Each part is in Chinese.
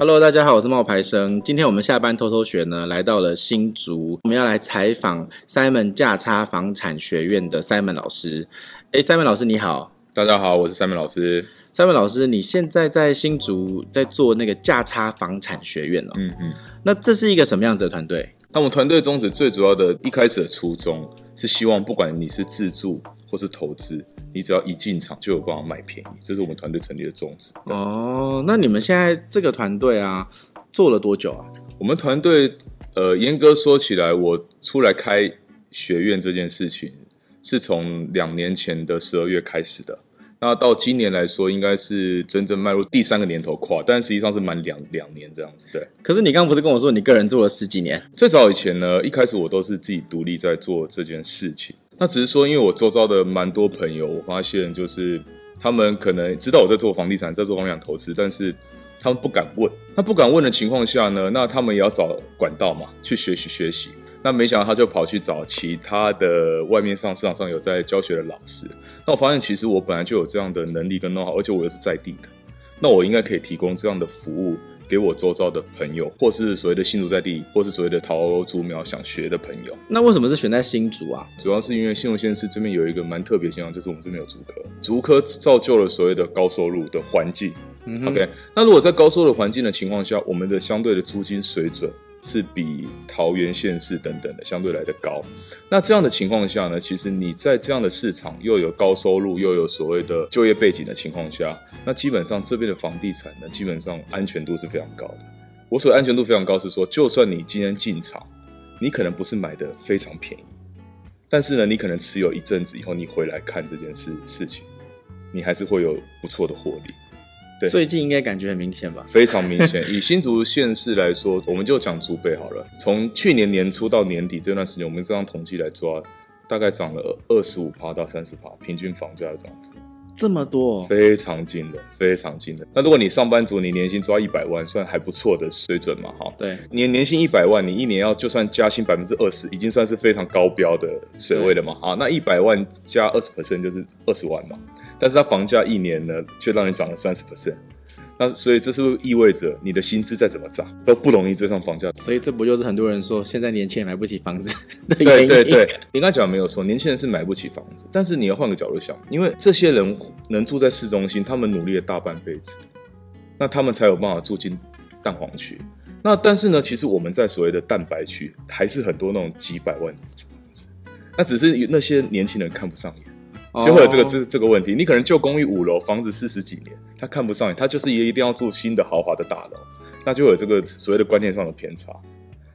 Hello，大家好，我是冒牌生。今天我们下班偷偷学呢，来到了新竹，我们要来采访 Simon 价差房产学院的 Simon 老师。哎，Simon 老师你好，大家好，我是 Simon 老师。Simon 老师，你现在在新竹在做那个价差房产学院哦。嗯嗯，那这是一个什么样子的团队？那我们团队宗旨最主要的一开始的初衷是希望，不管你是自住或是投资。你只要一进场就有办法卖便宜，这是我们团队成立的宗旨。哦，那你们现在这个团队啊，做了多久啊？我们团队，呃，严格说起来，我出来开学院这件事情是从两年前的十二月开始的。那到今年来说，应该是真正迈入第三个年头跨，但实际上是满两两年这样子。对。可是你刚刚不是跟我说你个人做了十几年？最早以前呢，一开始我都是自己独立在做这件事情。那只是说，因为我周遭的蛮多朋友，我发现就是他们可能知道我在做房地产，在做房地产投资，但是他们不敢问。那不敢问的情况下呢，那他们也要找管道嘛，去学习学习。那没想到他就跑去找其他的外面上市场上有在教学的老师。那我发现其实我本来就有这样的能力跟 know-how，而且我又是在地的，那我应该可以提供这样的服务。给我周遭的朋友，或是所谓的新竹在地，或是所谓的桃竹苗想学的朋友。那为什么是选在新竹啊？主要是因为新竹县市这边有一个蛮特别现象，就是我们这边有竹科，竹科造就了所谓的高收入的环境。嗯。OK，那如果在高收入环境的情况下，我们的相对的租金水准。是比桃园县市等等的相对来的高，那这样的情况下呢，其实你在这样的市场又有高收入又有所谓的就业背景的情况下，那基本上这边的房地产呢，基本上安全度是非常高的。我所谓安全度非常高是说，就算你今天进场，你可能不是买的非常便宜，但是呢，你可能持有一阵子以后，你回来看这件事事情，你还是会有不错的获利。对，最近应该感觉很明显吧？非常明显。以新竹县市来说，我们就讲竹北好了。从去年年初到年底这段时间，我们这样统计来抓，大概涨了二十五趴到三十趴，平均房价的涨幅这么多，非常惊人，非常惊人。那如果你上班族，你年薪抓一百万，算还不错的水准嘛？哈，对，年年薪一百万，你一年要就算加薪百分之二十，已经算是非常高标的水位了嘛？啊，那一百万加二十 percent 就是二十万嘛。但是它房价一年呢，却让你涨了三十 percent，那所以这是不是意味着你的薪资再怎么涨都不容易追上房价？所以这不就是很多人说现在年轻人买不起房子的原因？对对对，你刚才讲的没有错，年轻人是买不起房子，但是你要换个角度想，因为这些人能住在市中心，他们努力了大半辈子，那他们才有办法住进蛋黄区。那但是呢，其实我们在所谓的蛋白区，还是很多那种几百万的房子，那只是那些年轻人看不上眼。就会有这个这这个问题，你可能旧公寓五楼，房子四十几年，他看不上你，他就是一定要住新的豪华的大楼，那就有这个所谓的观念上的偏差。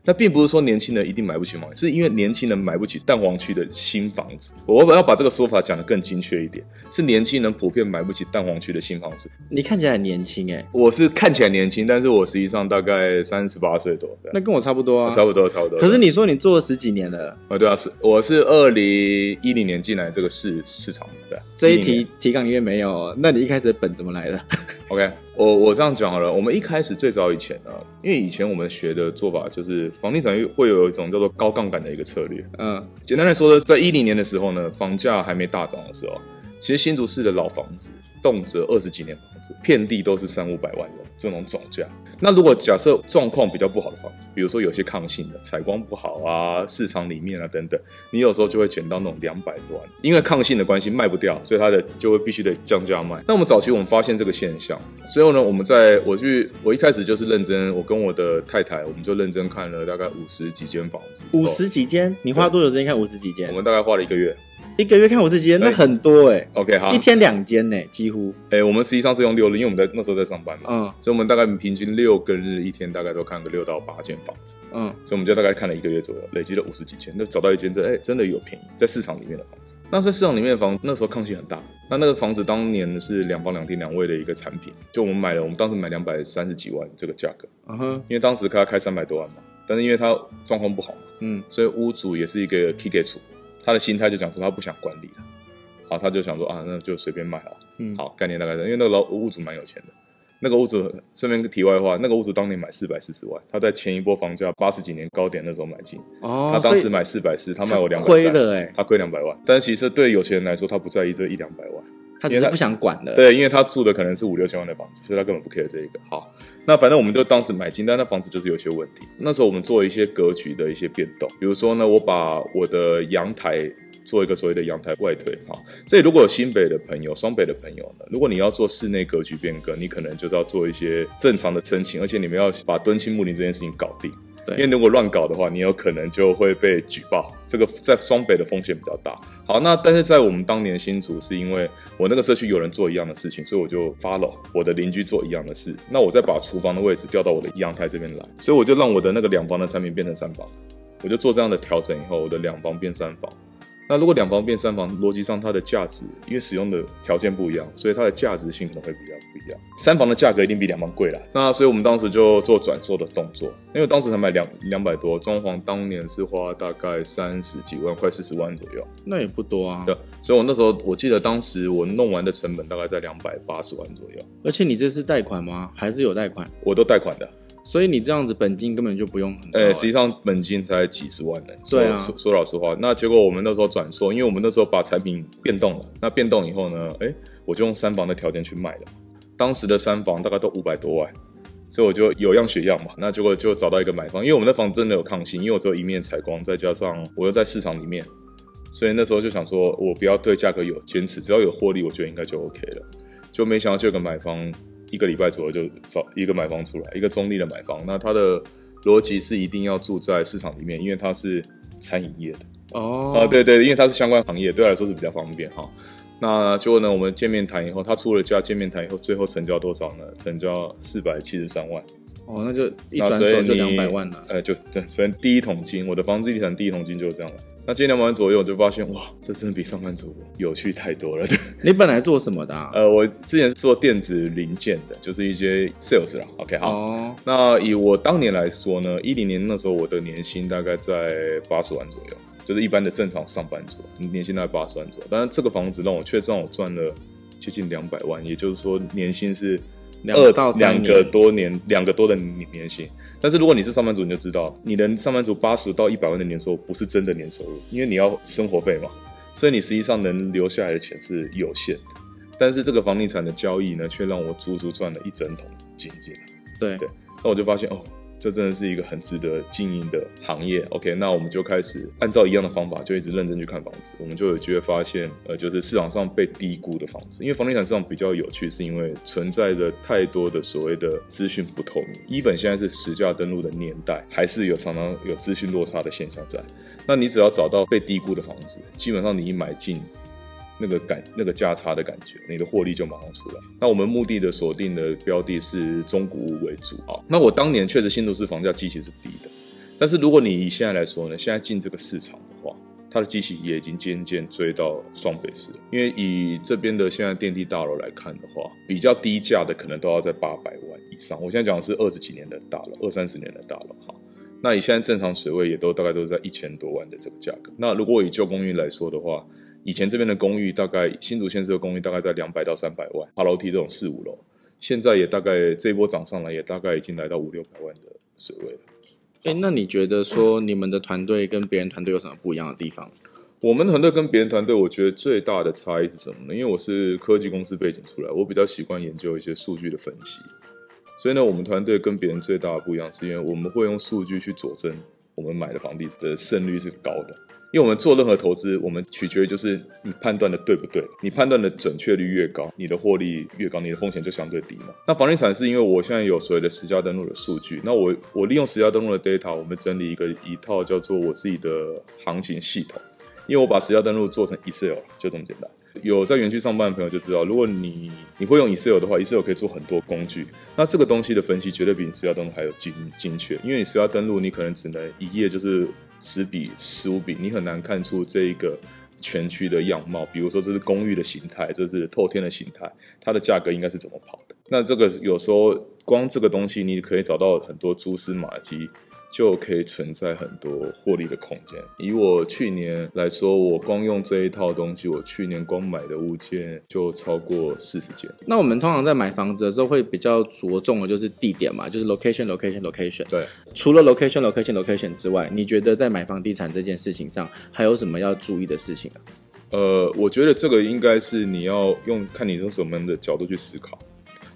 那并不是说年轻人一定买不起房，是因为年轻人买不起蛋黄区的新房子。我要把这个说法讲得更精确一点，是年轻人普遍买不起蛋黄区的新房子。你看起来很年轻哎，我是看起来年轻，但是我实际上大概三十八岁多。那跟我差不多啊，差不多差不多。可是你说你做了十几年了？啊，对啊，是我是二零一零年进来这个市市场的。这一题提纲里面没有，那你一开始的本怎么来的？OK。我我这样讲好了，我们一开始最早以前呢，因为以前我们学的做法就是房地产会有一种叫做高杠杆的一个策略。嗯，简单来说呢，在一零年的时候呢，房价还没大涨的时候，其实新竹市的老房子动辄二十几年房子，遍地都是三五百万的这种总价。那如果假设状况比较不好的房子，比如说有些抗性的采光不好啊，市场里面啊等等，你有时候就会捡到那种两百多万，因为抗性的关系卖不掉，所以它的就会必须得降价卖。那我们早期我们发现这个现象，所以呢，我们在我去我一开始就是认真，我跟我的太太，我们就认真看了大概五十几间房子。五十几间？你花多久时间看五十几间？我们大概花了一个月。一个月看五十几间，那很多哎、欸。OK，好，一天两间呢，几乎。哎、欸，我们实际上是用六日，因为我们在那时候在上班嘛。嗯。所以，我们大概平均六个日一天，大概都看个六到八间房子。嗯。所以，我们就大概看了一个月左右，累积了五十几间，那找到一间这哎、欸、真的有便宜，在市场里面的房子。那在市场里面的房子，那时候抗性很大。那那个房子当年是两房两厅两卫的一个产品，就我们买了，我们当时买两百三十几万这个价格。嗯哼。因为当时他开三百多万嘛，但是因为他状况不好嘛，嗯，所以屋主也是一个给出，他的心态就讲说他不想管理了。好，他就想说啊，那就随便卖了。嗯，好，概念大概是，因为那个老屋主蛮有钱的。那个屋主顺便题外话，那个屋主当年买四百四十万，他在前一波房价八十几年高点那时候买进。哦，他当时买四百四，他卖我两百。亏了哎，他亏两百万。但是其实对有钱人来说，他不在意这一两百万。他只是不想管的。对，因为他住的可能是五六千万的房子，所以他根本不 care 这一个。好，那反正我们就当时买金，但那房子就是有些问题。那时候我们做了一些格局的一些变动，比如说呢，我把我的阳台做一个所谓的阳台外推。哈，这里如果有新北的朋友、双北的朋友呢，如果你要做室内格局变更，你可能就是要做一些正常的申请，而且你们要把敦亲睦邻这件事情搞定。对，因为如果乱搞的话，你有可能就会被举报，这个在双北的风险比较大。好，那但是在我们当年新竹，是因为我那个社区有人做一样的事情，所以我就发了我的邻居做一样的事，那我再把厨房的位置调到我的阳台这边来，所以我就让我的那个两房的产品变成三房，我就做这样的调整以后，我的两房变三房。那如果两房变三房，逻辑上它的价值，因为使用的条件不一样，所以它的价值性可能会比较不一样。三房的价格一定比两房贵啦。那所以我们当时就做转售的动作，因为当时才买两两百多，装潢当年是花大概三十几万，快四十万左右。那也不多啊。对，所以我那时候我记得当时我弄完的成本大概在两百八十万左右。而且你这是贷款吗？还是有贷款？我都贷款的。所以你这样子本金根本就不用很多，欸，哎，实际上本金才几十万呢。对啊，说，说老实话，那结果我们那时候转售，因为我们那时候把产品变动了，那变动以后呢，哎，我就用三房的条件去卖了。当时的三房大概都五百多万，所以我就有样学样嘛。那结果就找到一个买方，因为我们的房子真的有抗性，因为我只有一面采光，再加上我又在市场里面，所以那时候就想说，我不要对价格有坚持，只要有获利，我觉得应该就 OK 了。就没想到就有个买方。一个礼拜左右就找一个买方出来，一个中立的买方。那他的逻辑是一定要住在市场里面，因为他是餐饮业的。哦，啊，对对，因为他是相关行业，对他来说是比较方便哈。那结果呢，我们见面谈以后，他出了价，见面谈以后，最后成交多少呢？成交四百七十三万。哦，那就一转手就两百万了。呃，就对，所以第一桶金，我的房子地产第一桶金就是这样了。那今年两百万左右，我就发现哇，这真的比上班族有趣太多了。对，你本来做什么的啊？呃，我之前是做电子零件的，就是一些 sales 啦。OK，好。哦。那以我当年来说呢，一零年那时候我的年薪大概在八十万左右，就是一般的正常上班族年薪大概八十万左右。但是这个房子让我却让我赚了接近两百万，也就是说年薪是。二到两个多年，两个多的年薪。但是如果你是上班族，你就知道，你的上班族八十到一百万的年收入不是真的年收入，因为你要生活费嘛，所以你实际上能留下来的钱是有限的。但是这个房地产的交易呢，却让我足足赚了一整桶金进来。对对，那我就发现哦。这真的是一个很值得经营的行业。OK，那我们就开始按照一样的方法，就一直认真去看房子。我们就有机会发现，呃，就是市场上被低估的房子。因为房地产市场比较有趣，是因为存在着太多的所谓的资讯不透明。even 现在是实价登录的年代，还是有常常有资讯落差的现象在。那你只要找到被低估的房子，基本上你一买进。那个感，那个价差的感觉，你的获利就马上出来。那我们目的的锁定的标的是中古屋为主啊。那我当年确实新都市房价基期是低的，但是如果你以现在来说呢，现在进这个市场的话，它的基期也已经渐渐追到双北市了。因为以这边的现在电梯大楼来看的话，比较低价的可能都要在八百万以上。我现在讲的是二十几年的大楼，二三十年的大楼哈。那以现在正常水位也都大概都是在一千多万的这个价格。那如果以旧公寓来说的话，以前这边的公寓大概新竹县市的公寓大概在两百到三百万，爬楼梯这种四五楼，现在也大概这一波涨上来，也大概已经来到五六百万的水位了。哎、欸，那你觉得说你们的团队跟别人团队有什么不一样的地方？我们团队跟别人团队，我觉得最大的差异是什么呢？因为我是科技公司背景出来，我比较习惯研究一些数据的分析，所以呢，我们团队跟别人最大的不一样，是因为我们会用数据去佐证我们买的房地产的胜率是高的。因为我们做任何投资，我们取决于就是你判断的对不对，你判断的准确率越高，你的获利越高，你的风险就相对低嘛。那房地产是因为我现在有所谓的实价登录的数据，那我我利用实价登录的 data，我们整理一个一套叫做我自己的行情系统，因为我把实价登录做成 Excel，就这么简单。有在园区上班的朋友就知道，如果你你会用 Excel 的话，Excel 可以做很多工具，那这个东西的分析绝对比你实价登录还有精精确，因为你实价登录你可能只能一页就是。十笔十五笔，你很难看出这一个全区的样貌。比如说，这是公寓的形态，这是透天的形态，它的价格应该是怎么跑的？那这个有时候光这个东西，你可以找到很多蛛丝马迹。就可以存在很多获利的空间。以我去年来说，我光用这一套东西，我去年光买的物件就超过四十件。那我们通常在买房子的时候，会比较着重的就是地点嘛，就是 location location location。对。除了 location location location 之外，你觉得在买房地产这件事情上，还有什么要注意的事情啊？呃，我觉得这个应该是你要用看你从什么的角度去思考。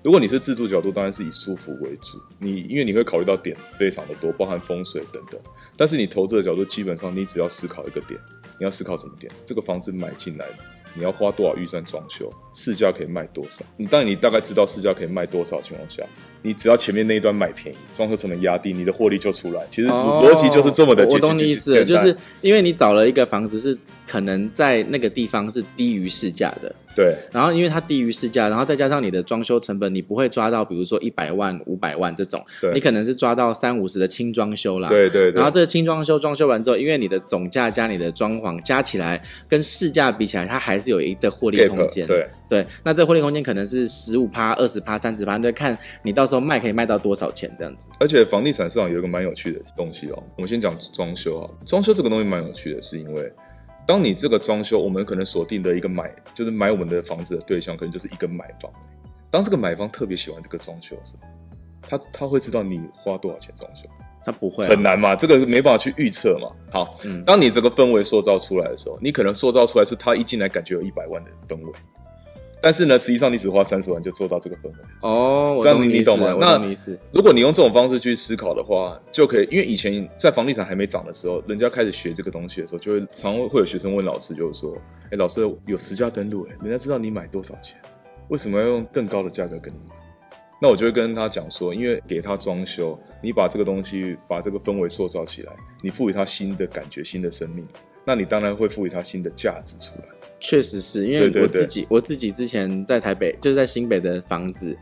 如果你是自住角度，当然是以舒服为主。你因为你会考虑到点非常的多，包含风水等等。但是你投资的角度，基本上你只要思考一个点，你要思考什么点？这个房子买进来的，你要花多少预算装修？市价可以卖多少？你当然你大概知道市价可以卖多少情况下，你只要前面那一段买便宜，装修成本压低，你的获利就出来。其实逻辑就是这么的。我懂你意思，就是因为你找了一个房子是可能在那个地方是低于市价的。对，然后因为它低于市价，然后再加上你的装修成本，你不会抓到，比如说一百万、五百万这种，对，你可能是抓到三五十的轻装修啦。对对对。然后这个轻装修装修完之后，因为你的总价加你的装潢加起来跟市价比起来，它还是有一个获利空间。对对，那这个获利空间可能是十五趴、二十趴、三十趴，就看你到时候卖可以卖到多少钱这样子。而且房地产市场有一个蛮有趣的东西哦，我们先讲装修啊，装修这个东西蛮有趣的，是因为。当你这个装修，我们可能锁定的一个买，就是买我们的房子的对象，可能就是一个买方。当这个买方特别喜欢这个装修的时候，他他会知道你花多少钱装修，他不会、啊、很难嘛，这个没办法去预测嘛。好，嗯，当你这个氛围塑造出来的时候，你可能塑造出来是他一进来感觉有一百万的氛围。但是呢，实际上你只花三十万就做到这个氛围哦，这样你懂吗？那如果你用这种方式去思考的话，就可以，因为以前在房地产还没涨的时候，人家开始学这个东西的时候，就会常会有学生问老师，就是说，哎、欸，老师有实价登录，哎，人家知道你买多少钱，为什么要用更高的价格跟你买？那我就会跟他讲说，因为给他装修，你把这个东西把这个氛围塑造起来，你赋予他新的感觉、新的生命，那你当然会赋予它新的价值出来。确实是因为我自己，对对对，我自己之前在台北，就是在新北的房子，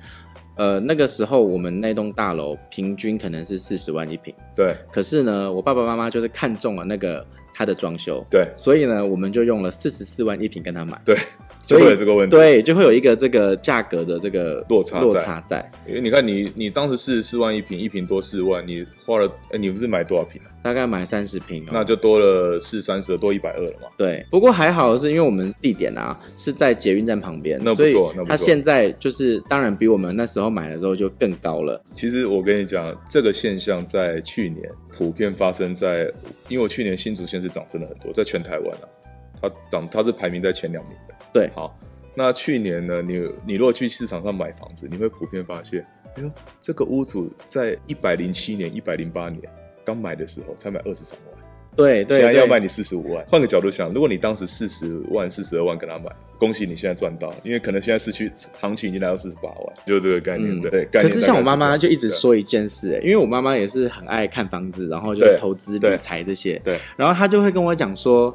呃，那个时候我们那栋大楼平均可能是四十万一平，对。可是呢，我爸爸妈妈就是看中了那个他的装修，对，所以呢，我们就用了四十四万一平跟他买，对。就会有这个问题，对，就会有一个这个价格的这个落差落差在。因为你看你，你你当时四十四万一平，一平多四万，你花了，哎，你不是买多少平啊？大概买三十坪，那就多了四三十，多一百二了嘛。对，不过还好的是，因为我们地点啊是在捷运站旁边，那不错，那不错。它现在就是当然比我们那时候买的时候就更高了。其实我跟你讲，这个现象在去年普遍发生在，因为我去年新竹县是涨真的很多，在全台湾啊，它涨它是排名在前两名的。对，好。那去年呢？你你如果去市场上买房子，你会普遍发现，哎呦，这个屋主在一百零七年、一百零八年刚买的时候才买二十三万，对对，现在要卖你四十五万。换个角度想，如果你当时四十万、四十二万跟他买，恭喜你现在赚到，因为可能现在市区行情已经来到四十八万，就是这个概念。嗯、对，概念。可是像我妈妈就一直说一件事，哎，因为我妈妈也是很爱看房子，然后就是投资理财这些，对，对，然后她就会跟我讲说。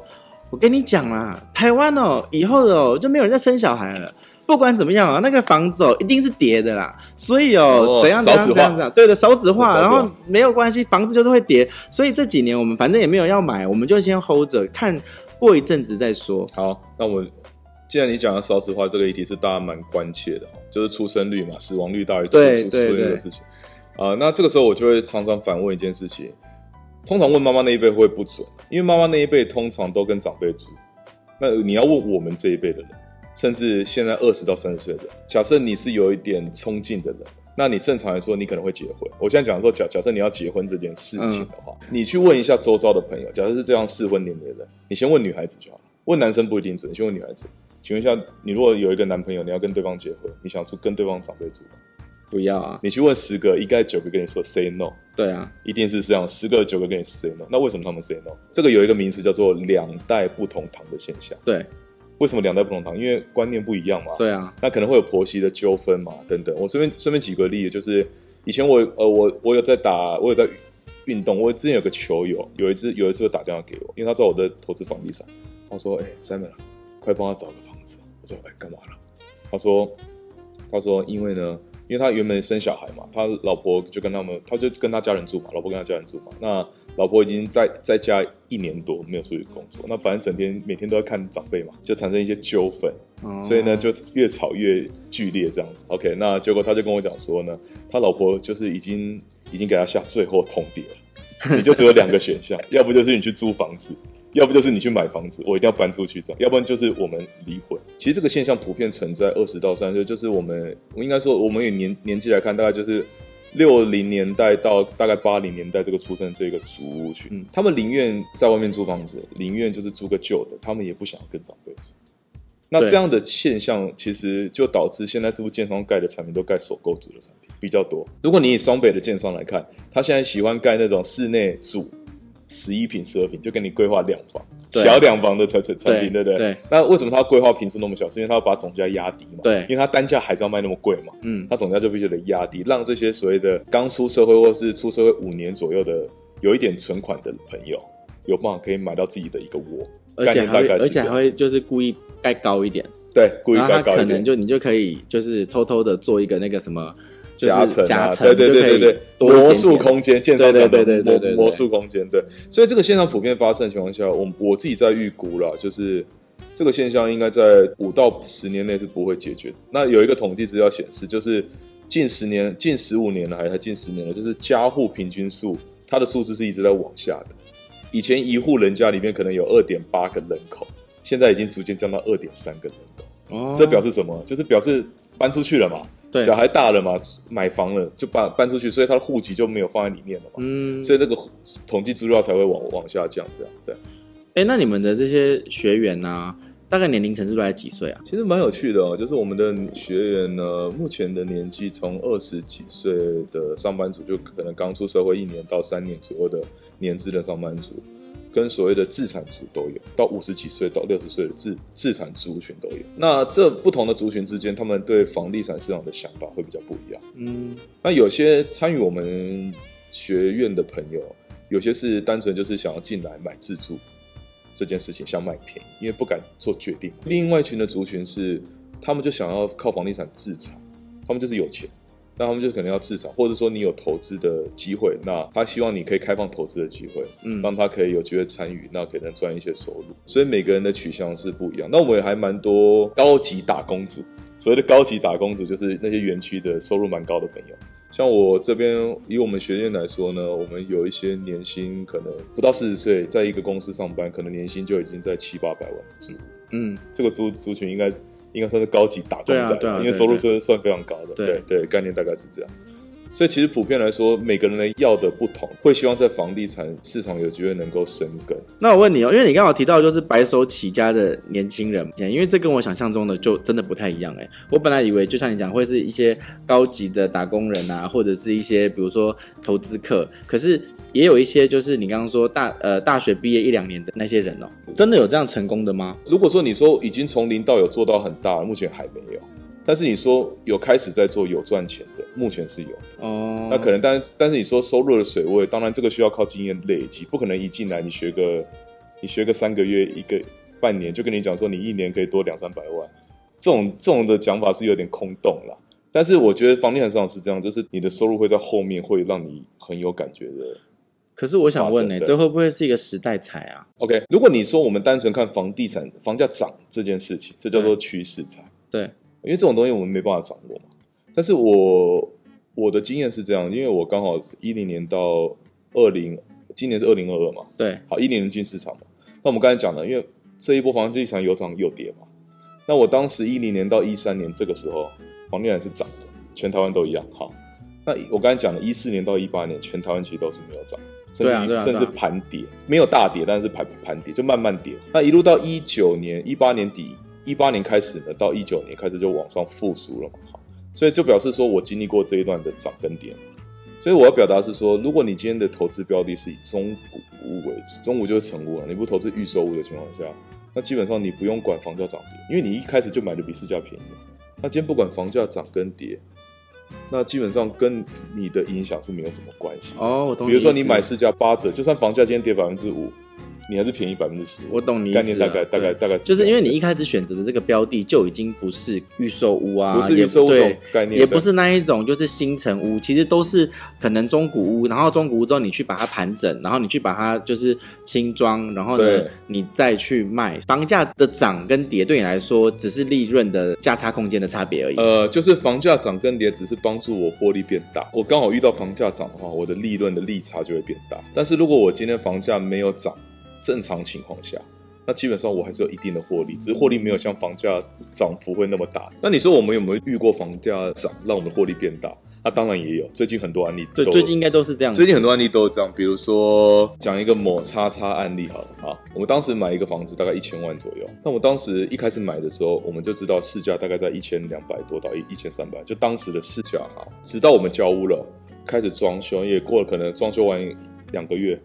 我跟你讲啦，台湾哦，以后哦就没有人再生小孩了。不管怎么样啊，那个房子哦一定是跌的啦。所以哦，怎样怎样怎样，对的，少子化，然后没有关系，房子就是会跌。所以这几年我们反正也没有要买，我们就先 hold 着，看过一阵子再说。好，那我既然你讲的少子化这个议题是大家蛮关切的，就是出生率嘛，死亡率大于出出生率的事情啊。那这个时候我就会常常反问一件事情。通常问妈妈那一辈会不准，因为妈妈那一辈通常都跟长辈住。那你要问我们这一辈的人，甚至现在二十到三十岁的人，假设你是有一点冲劲的人，那你正常来说你可能会结婚。我现在讲说，假假设你要结婚这件事情的话，嗯、你去问一下周遭的朋友，假设是这样适婚年龄的人，你先问女孩子就好了，问男生不一定准。你先问女孩子，请问一下，你如果有一个男朋友，你要跟对方结婚，你想住跟对方长辈住吗？不要啊！你去问十个，一概九个跟你说 say no。对啊，一定是这样，十个九个跟你 say no。那为什么他们 say no？这个有一个名词叫做两代不同堂的现象。对，为什么两代不同堂？因为观念不一样嘛。对啊，那可能会有婆媳的纠纷嘛，等等。我顺便顺便举个例子，就是以前我呃我我有在打，我有在运动。我之前有个球友，有一次有一次会打电话给我，因为他知道我在投资房地产。他说：“哎、欸、，Simon，快帮他找个房子。”我说：“哎、欸，干嘛了？”他说：“他说因为呢。”因为他原本生小孩嘛，他老婆就跟他们，他就跟他家人住嘛，老婆跟他家人住嘛。那老婆已经在在家一年多没有出去工作，那反正整天每天都要看长辈嘛，就产生一些纠纷，哦、所以呢就越吵越剧烈这样子。OK，那结果他就跟我讲说呢，他老婆就是已经已经给他下最后通牒了，你就只有两个选项，要不就是你去租房子。要不就是你去买房子，我一定要搬出去这样；要不然就是我们离婚。其实这个现象普遍存在二十到三十岁，就是我们，我应该说，我们以年年纪来看，大概就是六零年代到大概八零年代这个出生这个租屋群，嗯、他们宁愿在外面租房子，宁愿就是租个旧的，他们也不想跟长辈住。那这样的现象其实就导致现在是不是建商盖的产品都盖首购族的产品比较多？如果你以双北的建商来看，他现在喜欢盖那种室内住十一平、十二平，就给你规划两房、对小两房的产产产品，对不对？对。那为什么他规划平数那么小？是因为他要把总价压低嘛？对。因为他单价还是要卖那么贵嘛？嗯。他总价就必须得压低，让这些所谓的刚出社会或是出社会五年左右的有一点存款的朋友，有办法可以买到自己的一个窝。而且还会，而且还会就是故意盖高一点，对，故意盖高一点，可能就你就可以就是偷偷的做一个那个什么夹层，对对对对对，魔术空间，建商对对对对对，魔术空间，对。所以这个现象普遍发生的情况下，我我自己在预估了，就是这个现象应该在五到十年内是不会解决。那有一个统计资料显示，就是近十年、近十五年了，还是近十年了，就是家户平均数，它的数字是一直在往下的。以前一户人家里面可能有二点八个人口，现在已经逐渐降到二点三个人口。哦，这表示什么？就是表示搬出去了嘛，对，小孩大了嘛，买房了就搬搬出去，所以他的户籍就没有放在里面了嘛。嗯，所以这个统计资料才会往往下降，这样对。哎，那你们的这些学员呢、啊，大概年龄层是都在几岁啊？其实蛮有趣的哦，就是我们的学员呢，目前的年纪从二十几岁的上班族，就可能刚出社会一年到三年左右的。年资的上班族，跟所谓的自产族都有，到五十几岁到六十岁的自自产族群都有。那这不同的族群之间，他们对房地产市场的想法会比较不一样。嗯，那有些参与我们学院的朋友，有些是单纯就是想要进来买自住这件事情，想买便宜，因为不敢做决定。另外一群的族群是，他们就想要靠房地产自产，他们就是有钱。那他们就可能要自产，或者说你有投资的机会，那他希望你可以开放投资的机会，嗯，让他可以有机会参与，那可能赚一些收入。所以每个人的取向是不一样。那我们也还蛮多高级打工族，所谓的高级打工族就是那些园区的收入蛮高的朋友。像我这边以我们学院来说呢，我们有一些年薪可能不到四十岁，在一个公司上班，可能年薪就已经在七八百万族。嗯，这个族族群应该。应该算是高级打工仔，因为收入是算非常高的。对对，概念大概是这样。所以其实普遍来说，每个人的要的不同，会希望在房地产市场有机会能够生根。那我问你哦，因为你刚好提到就是白手起家的年轻人，因为这跟我想象中的就真的不太一样哎。我本来以为就像你讲，会是一些高级的打工人啊，或者是一些比如说投资客，可是。也有一些就是你刚刚说大呃大学毕业一两年的那些人哦，真的有这样成功的吗？如果说你说已经从零到有做到很大，目前还没有。但是你说有开始在做有赚钱的，目前是有的哦。那可能但但是你说收入的水位，当然这个需要靠经验累积，不可能一进来你学个你学个三个月一个半年就跟你讲说你一年可以多两三百万，这种这种的讲法是有点空洞了。但是我觉得房地产市场是这样，就是你的收入会在后面会让你很有感觉的。可是我想问呢、欸，这会不会是一个时代财啊？OK，如果你说我们单纯看房地产房价涨这件事情，这叫做趋势财。对，因为这种东西我们没办法掌握嘛。但是我我的经验是这样，因为我刚好是一零年到二零，今年是二零二二嘛。对，好，一零年进市场嘛。那我们刚才讲了，因为这一波房地产有涨有跌嘛。那我当时一零年到一三年这个时候，房地产是涨的，全台湾都一样。好，那我刚才讲了，一四年到一八年，全台湾其实都是没有涨。甚至、啊啊啊、甚至盘跌，没有大跌，但是盘盘跌就慢慢跌。那一路到一九年、一八年底、一八年开始呢，到一九年开始就往上复苏了嘛。好，所以就表示说我经历过这一段的涨跟跌。所以我要表达是说，如果你今天的投资标的是以中古屋为主，中古就是成屋了，你不投资预售屋的情况下，那基本上你不用管房价涨跌，因为你一开始就买的比市价便宜。那今天不管房价涨跟跌。那基本上跟你的影响是没有什么关系哦。我懂。比如说你买市价八折，就算房价今天跌百分之五。你还是便宜百分之十，我懂你概念，大概大概大概是，就是因为你一开始选择的这个标的就已经不是预售屋啊，不是预售屋这种概念，也不是那一种就是新城屋，其实都是可能中古屋，然后中古屋之后你去把它盘整，然后你去把它就是轻装，然后呢你再去卖，房价的涨跟跌对你来说只是利润的价差空间的差别而已。呃，就是房价涨跟跌只是帮助我获利变大，我刚好遇到房价涨的话，我的利润的利差就会变大。但是如果我今天房价没有涨，正常情况下，那基本上我还是有一定的获利，只是获利没有像房价涨幅会那么大。那你说我们有没有遇过房价涨让我们的获利变大？啊，当然也有，最近很多案例，对，最近应该都是这样。最近很多案例都是这样，比如说讲一个某叉叉案例好了啊，我们当时买一个房子大概一千万左右，那我当时一开始买的时候，我们就知道市价大概在一千两百多到一一千三百，就当时的市价哈，直到我们交屋了，开始装修，也过了可能装修完两个月。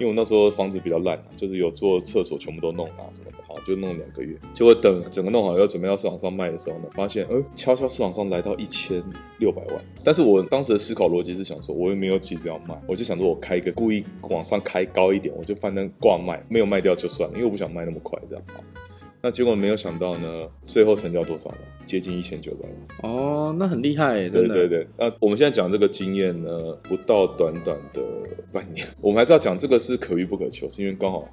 因为我那时候房子比较烂，就是有做厕所全部都弄啊什么的，好就弄两个月。结果等整个弄好要准备到市场上卖的时候呢，发现，呃，悄悄市场上来到一千六百万。但是我当时的思考逻辑是想说，我又没有急着要卖，我就想说我开一个故意往上开高一点，我就反正挂卖，没有卖掉就算了，因为我不想卖那么快这样。那结果没有想到呢，最后成交多少呢？接近一千九百万。哦，那很厉害，对对对。那我们现在讲这个经验呢，不到短短的半年，我们还是要讲这个是可遇不可求，是因为刚好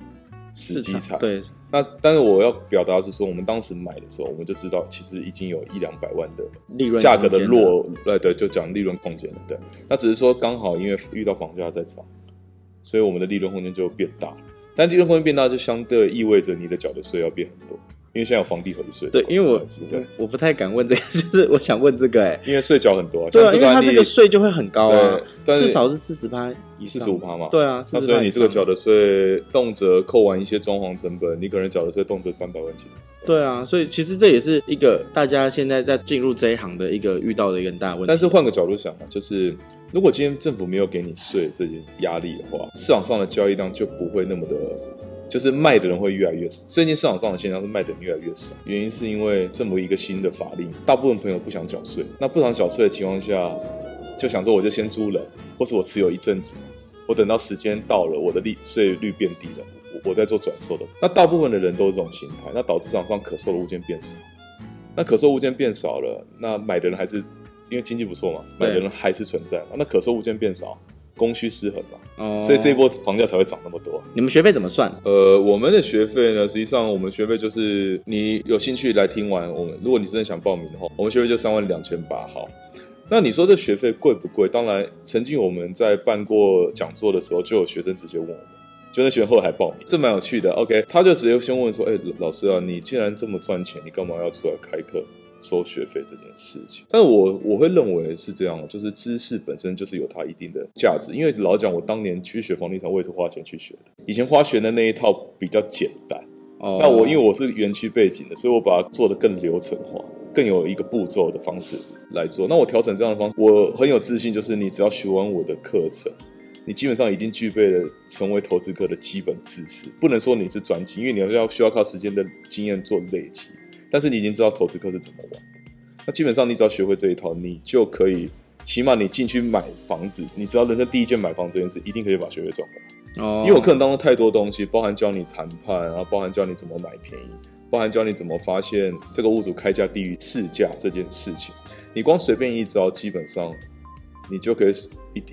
时机才对。那但是我要表达是说，我们当时买的时候，我们就知道其实已经有一两百万的利润价格的落，对对，就讲利润空间了。对，那只是说刚好因为遇到房价在涨，所以我们的利润空间就变大。但利润空间变大，就相对意味着你的缴的税要变很多，因为现在有房地合一税。对，因为我对我不太敢问这个，就是我想问这个，哎，因为税缴很多，对啊，因为它这个税就会很高啊，至少是四十趴以上，四十五趴嘛。对啊，那所以你这个缴的税，动辄扣完一些装潢成本，你可能缴的税动辄三百万起。对啊，所以其实这也是一个大家现在在进入这一行的一个遇到的一个很大问题。但是换个角度想啊，就是。如果今天政府没有给你税这些压力的话，市场上的交易量就不会那么的，就是卖的人会越来越少。最近市场上的现象是卖的人越来越少，原因是因为政府一个新的法令，大部分朋友不想缴税。那不想缴税的情况下，就想说我就先租了，或是我持有一阵子，我等到时间到了，我的利税率变低了，我我再做转售的。那大部分的人都是这种心态，那导致市场上可售的物件变少。那可售物件变少了，那买的人还是。因为经济不错嘛，买的人还是存在嘛，那可售物件变少，供需失衡嘛，哦，所以这一波房价才会涨那么多。你们学费怎么算？呃，我们的学费呢，实际上我们学费就是你有兴趣来听完我们，如果你真的想报名的话，我们学费就三万两千八。好，那你说这学费贵不贵？当然，曾经我们在办过讲座的时候，就有学生直接问我们，就那学生后来还报名，这蛮有趣的。OK，他就直接先问说：“哎，老师啊，你既然这么赚钱，你干嘛要出来开课？”收学费这件事情，但是我我会认为是这样，就是知识本身就是有它一定的价值。因为老讲，我当年去学房地产，我也是花钱去学的。以前花学的那一套比较简单，哦，那我因为我是园区背景的，所以我把它做的更流程化，更有一个步骤的方式来做。那我调整这样的方式，我很有自信，就是你只要学完我的课程，你基本上已经具备了成为投资客的基本知识。不能说你是专精，因为你要需要靠时间的经验做累积。但是你已经知道投资客是怎么玩的，那基本上你只要学会这一套，你就可以，起码你进去买房子，你知道人生第一件买房这件事，一定可以把学费赚回来。哦，因为我课程当中太多东西，包含教你谈判，然后包含教你怎么买便宜，包含教你怎么发现这个屋主开价低于市价这件事情，你光随便一招，基本上你就可以，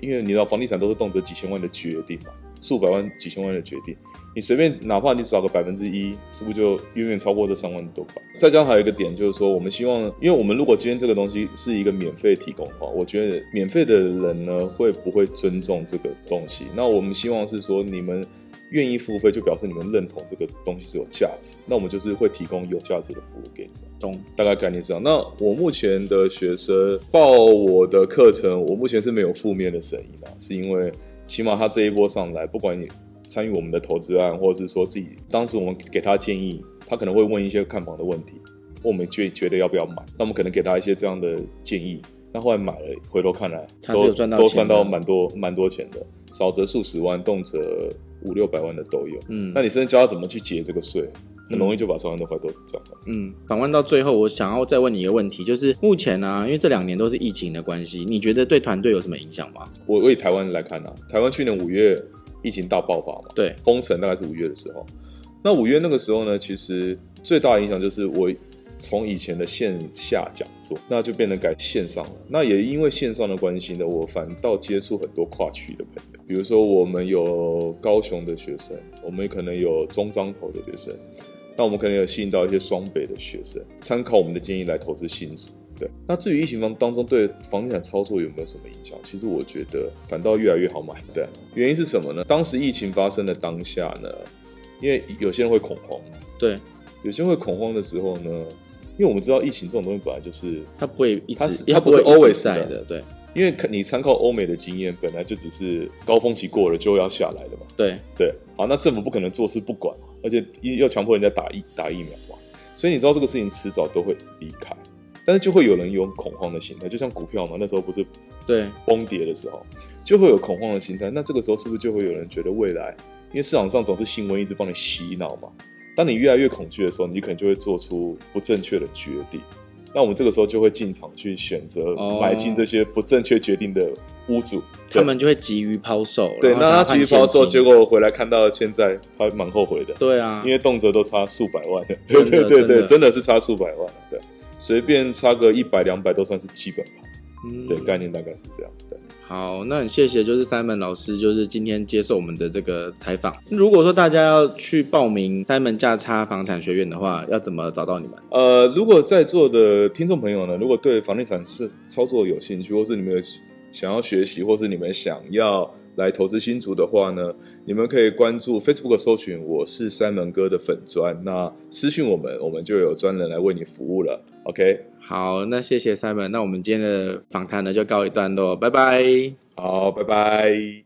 因为你知道房地产都是动辄几千万的决定嘛。数百万、几千万的决定，你随便哪怕你少个百分之一，是不是就远远超过这三万多块？再加上还有一个点，就是说，我们希望，因为我们如果今天这个东西是一个免费提供的话，我觉得免费的人呢会不会尊重这个东西？那我们希望是说，你们愿意付费，就表示你们认同这个东西是有价值。那我们就是会提供有价值的服务给你们。懂？大概概念是这样。那我目前的学生报我的课程，我目前是没有负面的声音的，是因为。起码他这一波上来，不管你参与我们的投资案，或者是说自己当时我们给他建议，他可能会问一些看房的问题，或我们觉觉得要不要买，那我们可能给他一些这样的建议。那后来买了，回头看来都都赚到蛮多蛮多钱的，少则数十万，动辄五六百万的都有。嗯，那你甚至教他怎么去结这个税？很容易就把三万多块都赚了。嗯，访问到最后，我想要再问你一个问题，就是目前呢、啊，因为这两年都是疫情的关系，你觉得对团队有什么影响吗？我我以台湾来看呢、啊，台湾去年五月疫情大爆发嘛，对，封城大概是五月的时候。那五月那个时候呢，其实最大的影响就是我从以前的线下讲座，那就变得改线上了。那也因为线上的关系呢，我反倒接触很多跨区的朋友，比如说我们有高雄的学生，我们可能有中彰投的学生。那我们可能有吸引到一些双北的学生，参考我们的建议来投资新竹。对，那至于疫情方当中对房地产操作有没有什么影响？其实我觉得反倒越来越好买。对，原因是什么呢？当时疫情发生的当下呢，因为有些人会恐慌。对，有些人会恐慌的时候呢，因为我们知道疫情这种东西本来就是它不会一直，它是它不是 always 在的。对，因为你参考欧美的经验，本来就只是高峰期过了就要下来的嘛。对对，好，那政府不可能坐视不管，而且要强迫人家打疫打疫苗嘛。所以你知道这个事情迟早都会离开，但是就会有人有恐慌的心态，就像股票嘛，那时候不是对崩跌的时候，就会有恐慌的心态。那这个时候是不是就会有人觉得未来，因为市场上总是新闻一直帮你洗脑嘛？当你越来越恐惧的时候，你可能就会做出不正确的决定。那我们这个时候就会进场去选择买进这些不正确决定的屋主，他们就会急于抛售。对，那他急于抛售，结果回来看到现在，他蛮后悔的。对啊，因为动辄都差数百万的。对对对对，真的是差数百万。对，随便差个一百两百都算是基本盘。嗯，对，概念大概是这样。对。好，那很谢谢，就是 Simon 老师，就是今天接受我们的这个采访。如果说大家要去报名 Simon 价差房产学院的话，要怎么找到你们？呃，如果在座的听众朋友呢，如果对房地产是操作有兴趣，或是你们想要学习，或是你们想要来投资新竹的话呢，你们可以关注 Facebook 搜寻我是 Simon 哥的粉砖，那私讯我们，我们就有专人来为你服务了。OK。好，那谢谢 Simon，那我们今天的访谈呢就告一段落，拜拜。好，拜拜。